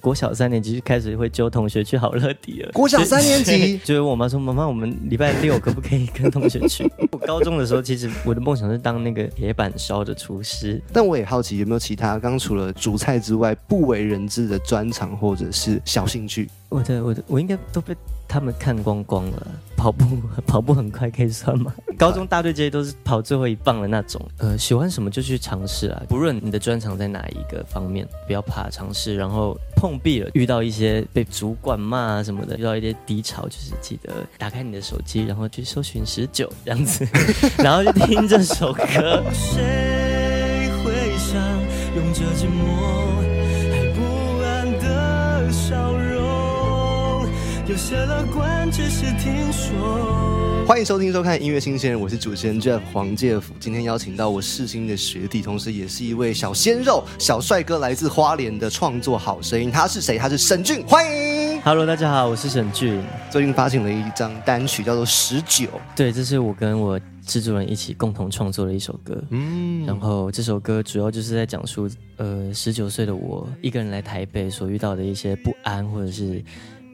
国小三年级就开始会揪同学去好乐迪了。国小三年级，就是我妈说：“妈妈，我们礼拜六可不可以跟同学去？” 我高中的时候，其实我的梦想是当那个铁板烧的厨师。但我也好奇，有没有其他刚除了煮菜之外不为人知的专长或者是小兴趣？我的我的我应该都被他们看光光了。跑步 跑步很快可以算吗？高中大队接都是跑最后一棒的那种。呃，喜欢什么就去尝试啊，不论你的专长在哪一个方面，不要怕尝试。然后碰壁了，遇到一些被主管骂啊什么的，遇到一些低潮，就是记得打开你的手机，然后去搜寻十九这样子，然后就听这首歌。谁会想用这寂寞有些乐观只是听说。欢迎收听收看音乐新鲜人，我是主持人 Jeff 黄介甫。今天邀请到我世新的学弟，同时也是一位小鲜肉、小帅哥，来自花莲的创作好声音。他是谁？他是沈俊，欢迎。Hello，大家好，我是沈俊。最近发行了一张单曲，叫做《十九》。对，这是我跟我制作人一起共同创作的一首歌。嗯，然后这首歌主要就是在讲述，呃，十九岁的我一个人来台北所遇到的一些不安或者是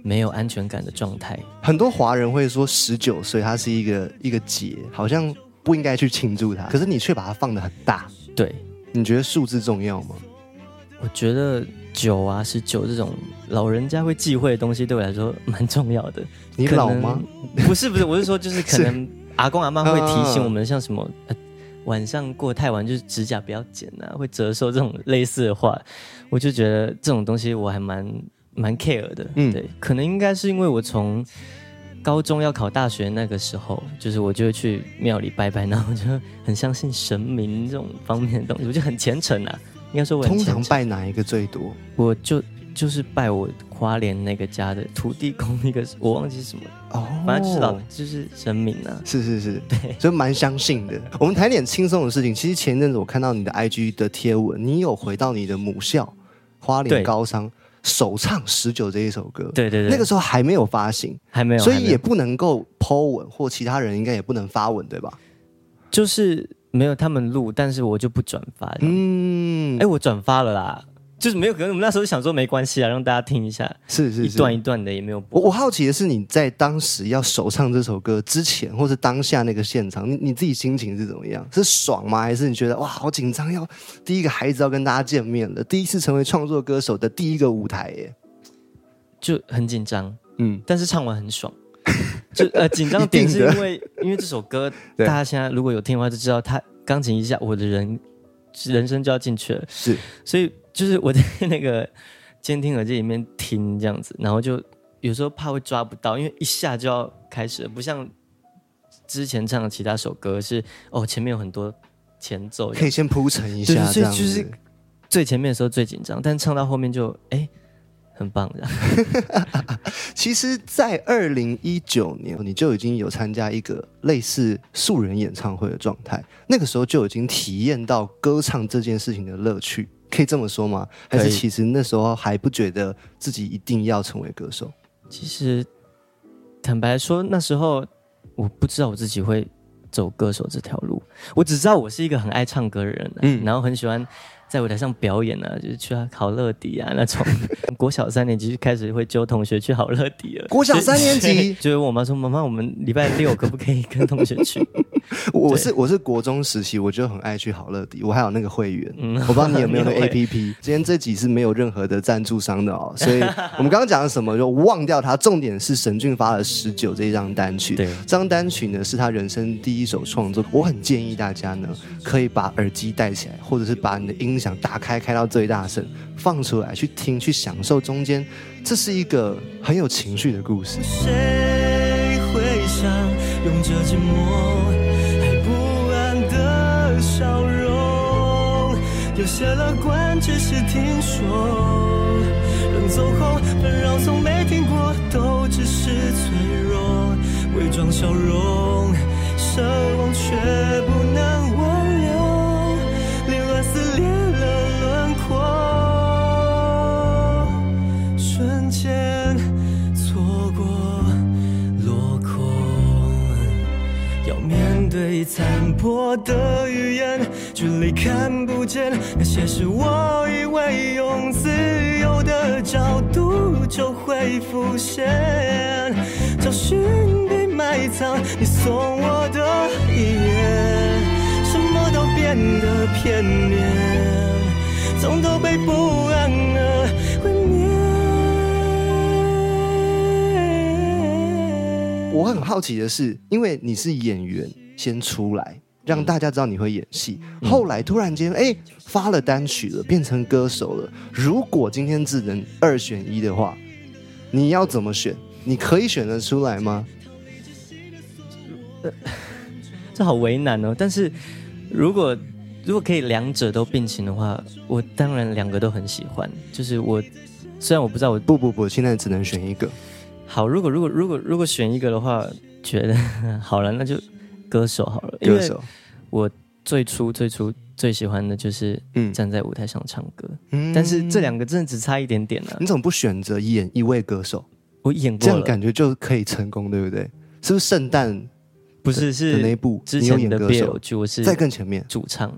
没有安全感的状态。很多华人会说十九岁它是一个一个节，好像不应该去庆祝它，可是你却把它放得很大。对，你觉得数字重要吗？我觉得九啊、十九这种老人家会忌讳的东西，对我来说蛮重要的。你老吗？？不是不是，我是说就是可能 阿公阿妈会提醒我们，像什么、呃、晚上过太晚就是指甲不要剪啊，会折寿这种类似的话，我就觉得这种东西我还蛮蛮 care 的。嗯对，可能应该是因为我从高中要考大学那个时候，就是我就会去庙里拜拜，然后我就很相信神明这种方面的东西，我就很虔诚啊。应该说我很通常，拜哪一个最多？我就就是拜我花莲那个家的土地公那个，我忘记是什么，哦反正就是老就是神明啊。是是是，对，所以蛮相信的。我们谈点轻松的事情。其实前一阵子我看到你的 IG 的贴文，你有回到你的母校花莲高商首唱《十九》这一首歌。对对对，那个时候还没有发行，还没有，所以也不能够 Po 文，或其他人应该也不能发文，对吧？就是没有他们录，但是我就不转发。嗯，嗯，哎，我转发了啦，就是没有，可能我们那时候想说没关系啊，让大家听一下，是是是一段一段的也没有播。我我好奇的是，你在当时要首唱这首歌之前，或是当下那个现场，你你自己心情是怎么样？是爽吗？还是你觉得哇好紧张？要第一个孩子要跟大家见面了，第一次成为创作歌手的第一个舞台耶。就很紧张，嗯，但是唱完很爽。就呃紧张 点是因为因为这首歌，对大家现在如果有听的话就知道，他钢琴一下，我的人人生就要进去了。是所以就是我在那个监听耳机里面听这样子，然后就有时候怕会抓不到，因为一下就要开始了，不像之前唱的其他首歌是哦前面有很多前奏，可以先铺陈一下。所以就是最前面的时候最紧张，但唱到后面就哎很棒这样。其实，在二零一九年，你就已经有参加一个类似素人演唱会的状态，那个时候就已经体验到歌唱这件事情的乐趣，可以这么说吗？还是其实那时候还不觉得自己一定要成为歌手？其实坦白说，那时候我不知道我自己会走歌手这条路，我只知道我是一个很爱唱歌的人、啊，嗯然后很喜欢在舞台上表演啊，就是去好乐迪啊那种。国小三年级就开始会揪同学去好乐迪了。国小三年级 就，就问我妈说：“妈妈，我们礼拜六可不可以跟同学去 我是我是国中时期，我就很爱去好乐迪，我还有那个会员。嗯我不知道你有没有那个 A P P。今天这集是没有任何的赞助商的哦，所以我们刚刚讲的什么就忘掉它。重点是沈俊发了《十九》这一张单曲，对这张单曲呢是他人生第一首创作。我很建议大家呢，可以把耳机戴起来，或者是把你的音响打开，开到最大声，放出来去听，去享受中间。这是一个很有情绪的故事？”。谁会想用这寂寞还不安的笑容？有些乐观只是听说，人走后纷扰从没听过，都只是脆弱，伪装笑容，奢望却不能挽留，凌乱撕裂破的语言，距离看不见那些是我以为用自由的角度就会浮现，找寻被埋藏你送我的遗言，什么都变得片面，总都被不安而毁灭。我很好奇的是，因为你是演员先出来，让大家知道你会演戏，后来突然间哎发了单曲了，变成歌手了。如果今天只能二选一的话，你要怎么选？你可以选得出来吗？这好为难哦。但是如果如果可以两者都并行的话，我当然两个都很喜欢。就是我虽然我不知道我不不不，现在只能选一个。好，如果如果如果如果选一个的话，觉得 好了，那就歌手好了。歌手，我最初最初最喜欢的就是嗯站在舞台上唱歌。嗯，但是这两个真的只差一点点了。你怎么不选择演一位歌手？我演过，这样感觉就可以成功，对不对？是不是圣诞？不是，是那部之前的歌手剧，我是在更前面主唱，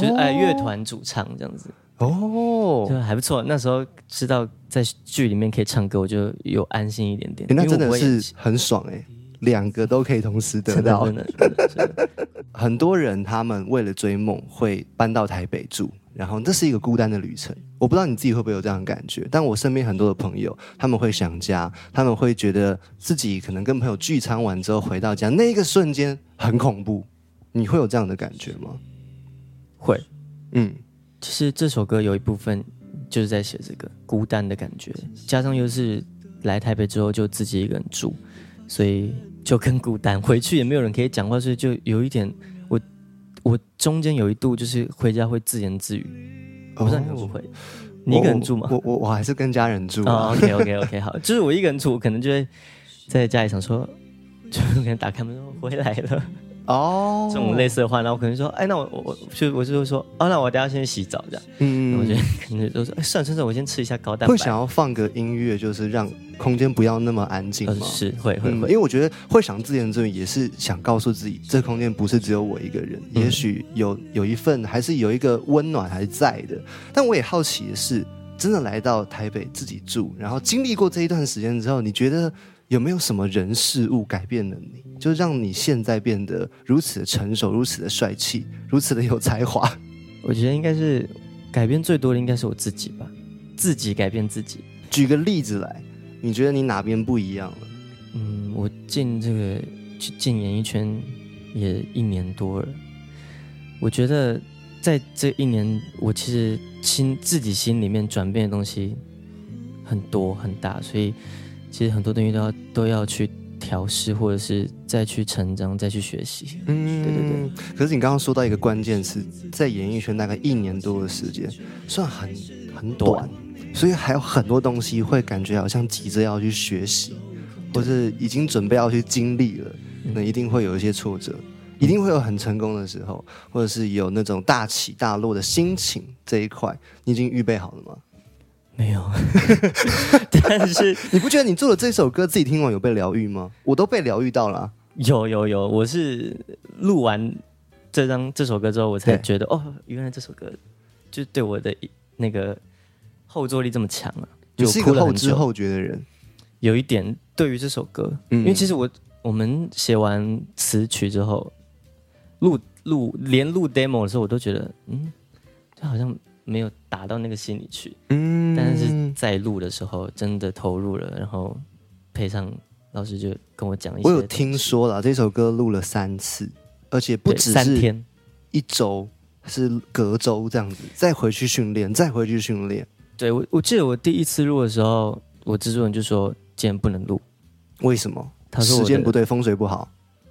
就是哎乐团主唱这样子。哦，就还不错。那时候知道在剧里面可以唱歌，我就有安心一点点。那真的是很爽哎，两个都可以同时得到。很多人他们为了追梦会搬到台北住，然后这是一个孤单的旅程。我不知道你自己会不会有这样的感觉，但我身边很多的朋友他们会想家，他们会觉得自己可能跟朋友聚餐完之后回到家，那一个瞬间很恐怖。你会有这样的感觉吗？会，嗯。其实这首歌有一部分就是在写这个孤单的感觉，加上又是来台北之后就自己一个人住，所以就更孤单。回去也没有人可以讲话，所以就有一点，我我中间有一度就是回家会自言自语。我不知道你会不会，你一个人住吗？我我我还是跟家人住。OK OK OK 好，就是我一个人住，我可能就会在家里想说，就可能打开门说回来了。哦，这种类似的话，然后可能说，哎，那我我我就我就会说，哦，那我等下先洗澡这样。嗯，我觉得 可能就说，哎，算了算了，我先吃一下高蛋白。会想要放个音乐，就是让空间不要那么安静吗？是会会会，因为我觉得会想自言自语，也是想告诉自己，这空间不是只有我一个人，也许有有一份还是有一个温暖还是在的。但我也好奇的是，真的来到台北自己住，然后经历过这一段时间之后，你觉得？有没有什么人事物改变了你，就让你现在变得如此的成熟、如此的帅气、如此的有才华？我觉得应该是改变最多的应该是我自己吧，自己改变自己。举个例子来，你觉得你哪边不一样了？嗯，我进这个进演艺圈也一年多了，我觉得在这一年，我其实心自己心里面转变的东西很多很大，所以。其实很多东西都要都要去调试，或者是再去成长，再去学习。嗯，对对对。可是你刚刚说到一个关键词，在演艺圈大概一年多的时间，算很很短，所以还有很多东西会感觉好像急着要去学习，或是已经准备要去经历了，那一定会有一些挫折，一定会有很成功的时候，或者是有那种大起大落的心情这一块，你已经预备好了吗？没有，但是 你不觉得你做的这首歌自己听完有被疗愈吗？我都被疗愈到了。有有有，我是录完这张这首歌之后，我才觉得哦，原来这首歌就对我的那个后坐力这么强啊！是一个后知后觉的人，有一点对于这首歌，因为其实我我们写完词曲之后，录录连录 demo 的时候，我都觉得嗯，就好像。没有打到那个心里去，嗯，但是在录的时候真的投入了，然后配上老师就跟我讲一些。我有听说了，这首歌录了三次，而且不止三天，一周是隔周这样子，再回去训练，再回去训练。对我，我记得我第一次录的时候，我制作人就说今天不能录，为什么？他说时间不对，风水不好。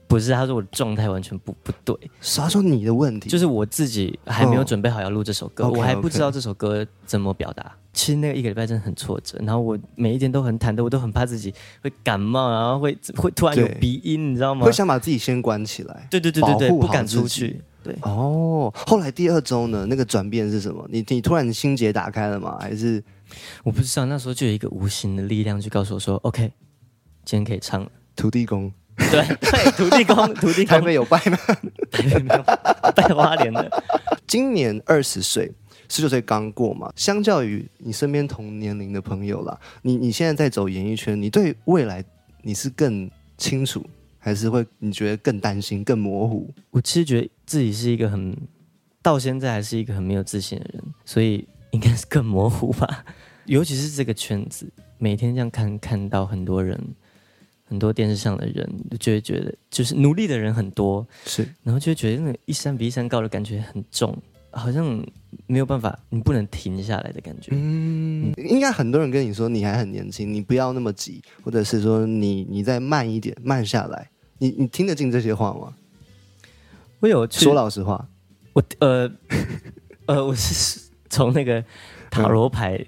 不是，他说我的状态完全不不对。啥说你的问题？就是我自己还没有准备好要录这首歌，我还不知道这首歌怎么表达。其实那个一个礼拜真的很挫折，然后我每一天都很忐忑，我都很怕自己会感冒，然后会会突然有鼻音，你知道吗？会想把自己先关起来。对对对对对，不敢出去。对。哦，后来第二周呢？那个转变是什么？你你突然心结打开了吗？还是我不知道？那时候就有一个无形的力量去告诉我说：“OK，今天可以唱了。”土地公。对对，土地公，土地公台北有拜吗？拜花莲的。今年二十岁，十九岁刚过嘛。相较于你身边同年龄的朋友啦，你你现在在走演艺圈，你对未来你是更清楚，还是会你觉得更担心、更模糊？我其实觉得自己是一个很到现在还是一个很没有自信的人，所以应该是更模糊吧。尤其是这个圈子，每天这样看看到很多人，很多电视上的人，就会觉得就是努力的人很多，是然后就会觉得那个一山比一山高的感觉很重，好像没有办法，你不能停下来的感觉。嗯，应该很多人跟你说你还很年轻，你不要那么急，或者是说你你再慢一点，慢下来。你你听得进这些话吗？我有去说老实话，我呃呃，我是从那个塔罗牌、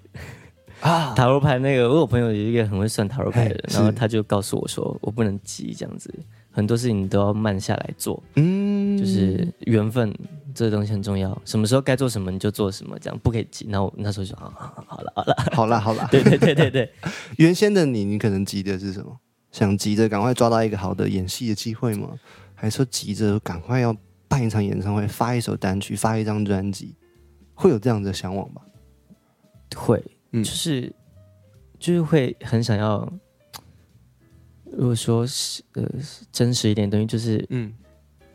啊，塔罗牌那个，我有朋友有一个很会算塔罗牌的人，然后他就告诉我说，我不能急，这样子，很多事情都要慢下来做，嗯就是缘分这个东西很重要，什么时候该做什么你就做什么，这样不可以急。然后我那时候就啊，好好了好了，好了好了。对对对对对，原先的你，你可能急的是什么？想急着赶快抓到一个好的演戏的机会吗？还是说急着赶快要办一场演唱会、发一首单曲、发一张专辑？会有这样的向往吧？会，嗯就是就是会很想要。如果说是呃真实一点的东西，就是嗯，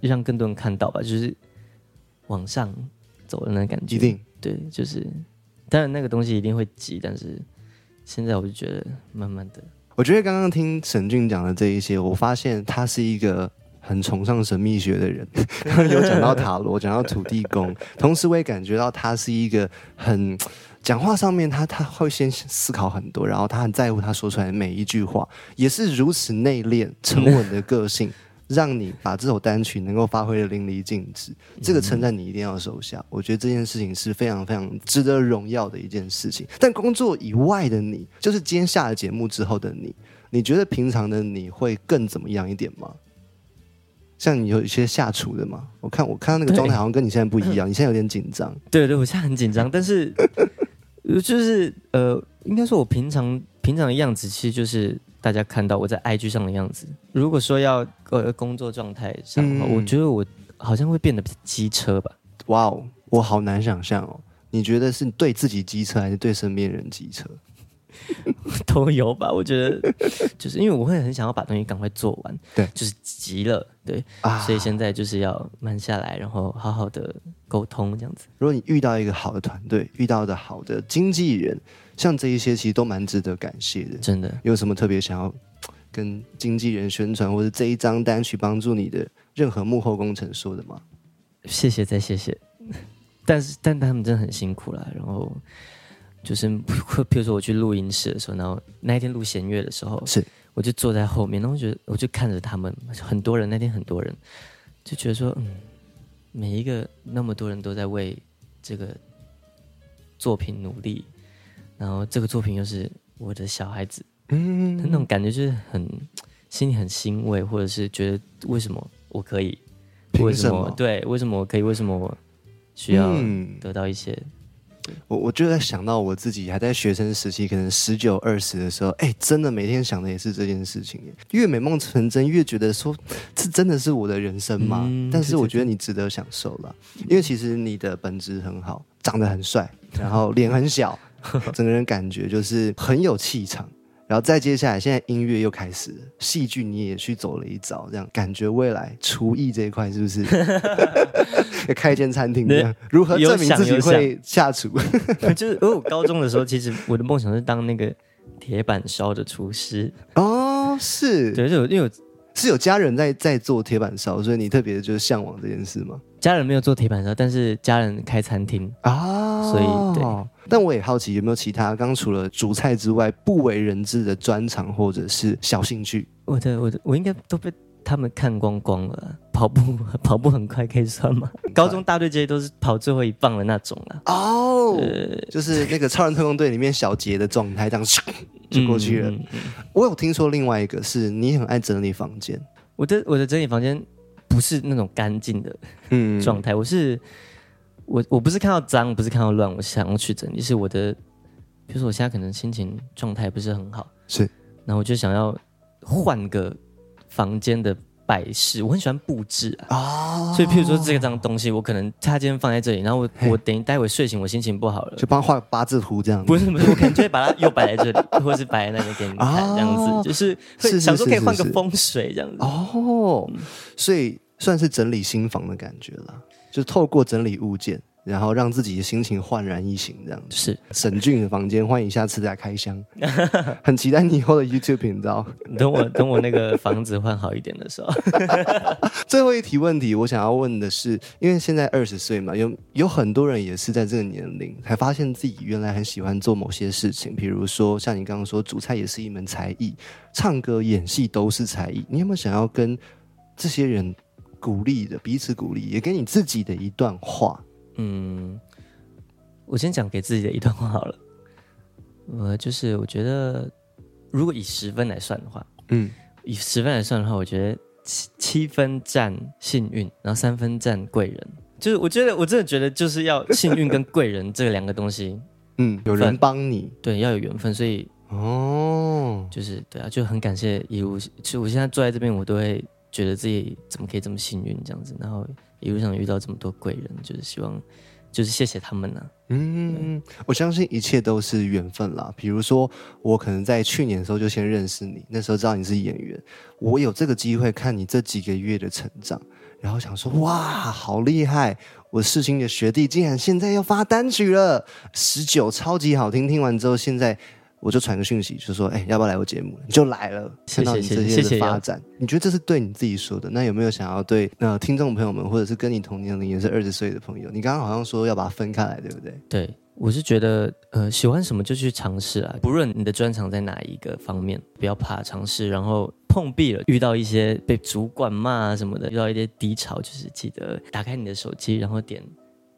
让更多人看到吧，就是往上走的那感觉。一定。对，就是当然那个东西一定会急，但是现在我就觉得慢慢的，我觉得刚刚听沈俊讲的这一些，我发现他是一个很崇尚神秘学的人，有讲到塔罗，讲到土地公，同时我也感觉到他是一个很讲话上面他他会先思考很多，然后他很在乎他说出来的每一句话，也是如此内敛沉稳的个性。让你把这首单曲能够发挥的淋漓尽致，这个称赞你一定要收下。我觉得这件事情是非常非常值得荣耀的一件事情。但工作以外的你，就是今天下了节目之后的你，你觉得平常的你会更怎么样一点吗？像你有一些下厨的吗？我看我看到那个状态好像跟你现在不一样，你现在有点紧张。对对，我现在很紧张，但是呃 就是呃，应该说我平常平常的样子，其实就是大家看到我在 IG 上的样子。如果说要呃工作状态上的话，嗯我觉得我好像会变得比机车吧。哇哦，我好难想象哦。你觉得是对自己机车，还是对身边人机车？都有吧，我觉得 就是因为我会很想要把东西赶快做完，对就是急了，对，啊所以现在就是要慢下来，然后好好的沟通这样子。如果你遇到一个好的团队，遇到的好的经纪人，像这一些其实都蛮值得感谢的。真的，有什么特别想要 跟经纪人宣传，或者这一张单曲帮助你的任何幕后工程说的吗？谢谢再谢谢，但是但他们真的很辛苦啦。然后就是 比如说我去录音室的时候，然后那一天录弦乐的时候，是我就坐在后面，然后我觉得我就看着他们，很多人那天很多人就觉得说，嗯，每一个那么多人都在为这个作品努力，然后这个作品又是我的小孩子，嗯那种感觉就是很 心里很欣慰，或者是觉得为什么我可以，为什么？对，为什么我可以，为什么我需要嗯得到一些，我我就在想到我自己还在学生时期，可能十九二十的时候，哎，真的每天想的也是这件事情耶。越美梦成真，越觉得说这真的是我的人生吗？嗯但是我觉得你值得享受了，因为其实你的本质很好，长得很帅，然后脸很小，整个人感觉就是很有气场。然后再接下来，现在音乐又开始了，戏剧你也去走了一遭，这样感觉未来厨艺这一块是不是 要开一间餐厅这样？如何证明自己会下厨？就是因为我高中的时候，其实我的梦想是当那个铁板烧的厨师，哦，是，对，就因为我是有家人在在做铁板烧，所以你特别就是向往这件事吗？家人没有做铁板烧，但是家人开餐厅，啊，所以对。但我也好奇，有没有其他刚除了主菜之外不为人知的专长或者是小兴趣？我的我的我应该都被他们看光光了。跑步 跑步很快可以算吗？高中大队这些都是跑最后一棒的那种啊。哦，呃，就是那个超人特工队里面小杰的状态，这样咻就过去了。嗯嗯嗯我有听说另外一个是你很爱整理房间，我的我的整理房间不是那种干净的嗯状态，我是我我不是看到脏，不是看到乱，我想要去整理，是我的，比如说我现在可能心情状态不是很好，是，然后我就想要换个房间的摆饰，我很喜欢布置啊。啊所以，譬如说这张东西，我可能他今天放在这里，然后我我等一待会睡醒，我心情不好了，就帮他画八字图这样。子。不是不是，我可能就会把它又摆在这里，或是摆在那里给你看，哦这样子，就是想说可以换个风水这样子。哦，所以算是整理新房的感觉了，就是透过整理物件，然后让自己的心情焕然一新，这样子。是，沈俊的房间，欢迎下次再开箱，很期待你以后的 YouTube 频道。等我等我那个房子换好一点的时候，最后一题问题，我想要问的是，因为现在二十岁嘛，有有很多人也是在这个年龄才发现自己原来很喜欢做某些事情，比如说像你刚刚说，煮菜也是一门才艺，唱歌、演戏都是才艺。你有没有想要跟这些人鼓励的，彼此鼓励，也给你自己的一段话？嗯，我先讲给自己的一段话好了。呃，就是我觉得，如果以十分来算的话，嗯，以十分来算的话，我觉得七七分占幸运，然后三分占贵人。就是我觉得，我真的觉得，就是要幸运跟贵人这两个东西，嗯，有人帮你对，要有缘分。所以哦，就是对啊，就很感谢一路。其实我现在坐在这边，我都会觉得自己怎么可以这么幸运这样子，然后一路上遇到这么多贵人，就是希望，就是谢谢他们呢、嗯，我相信一切都是缘分啦。比如说，我可能在去年的时候就先认识你，那时候知道你是演员，我有这个机会看你这几个月的成长，然后想说，哇，好厉害！我世新的学弟竟然现在要发单曲了，十九超级好听。听完之后，现在我就传个讯息，就说，哎，要不要来我节目？你就来了，谢谢看到你这些谢谢谢的发展，你觉得这是对你自己说的？那有没有想要对呃听众朋友们，或者是跟你同年龄也是二十岁的朋友？你刚刚好像说要把它分开来，对不对？对，我是觉得，呃，喜欢什么就去尝试啊，不论你的专长在哪一个方面，不要怕尝试。然后碰壁了，遇到一些被主管骂啊什么的，遇到一些低潮，就是记得打开你的手机，然后点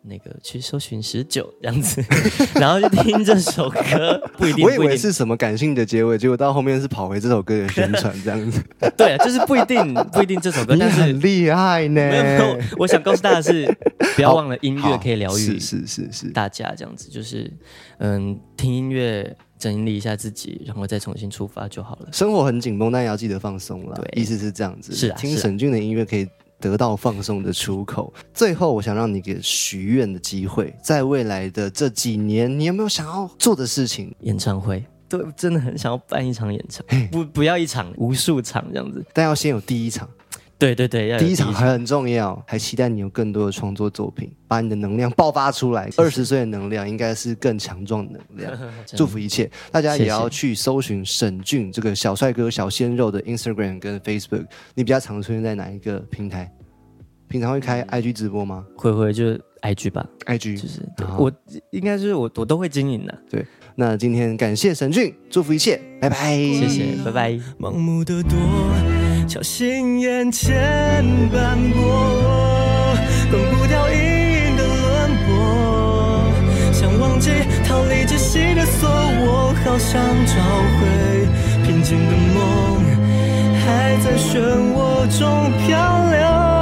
那个去搜寻十九这样子，然后就听这首歌，不一定，我以为是什么感性的结尾，结果到后面是跑回这首歌的宣传这样子。对啊，就是不一定，不一定这首歌，但是很厉害呢。没有没有，我想告诉大家是，不要忘了音乐可以疗愈是是是是。大家这样子，就是嗯，听音乐整理一下自己，然后再重新出发就好了。生活很紧绷，但也要记得放松啦。对意思是这样子。是啊是啊听沈俊的音乐可以得到放松的出口。最后，我想让你给许愿的机会，在未来的这几年，你有没有想要做的事情？演唱会，对，真的很想要办一场演唱，不不要一场，无数场这样子。但要先有第一场，对对对，第一场很重要。还期待你有更多的创作作品，把你的能量爆发出来。二十岁的能量应该是更强壮的能量。祝福一切，大家也要去搜寻沈俊这个小帅哥、小鲜肉的 Instagram 跟 Facebook。你比较常出现在哪一个平台？平常会开 IG 直播吗会会就是 IG 吧，？IG 就是我应该是我我都会经营的，对那今天感谢沈俊，祝福一切，拜拜，谢谢，拜拜。盲目的躲，小心眼前斑驳，关不掉阴影的轮廓。想忘记逃离窒息的锁，我好想找回平静的梦，还在漩涡中漂流，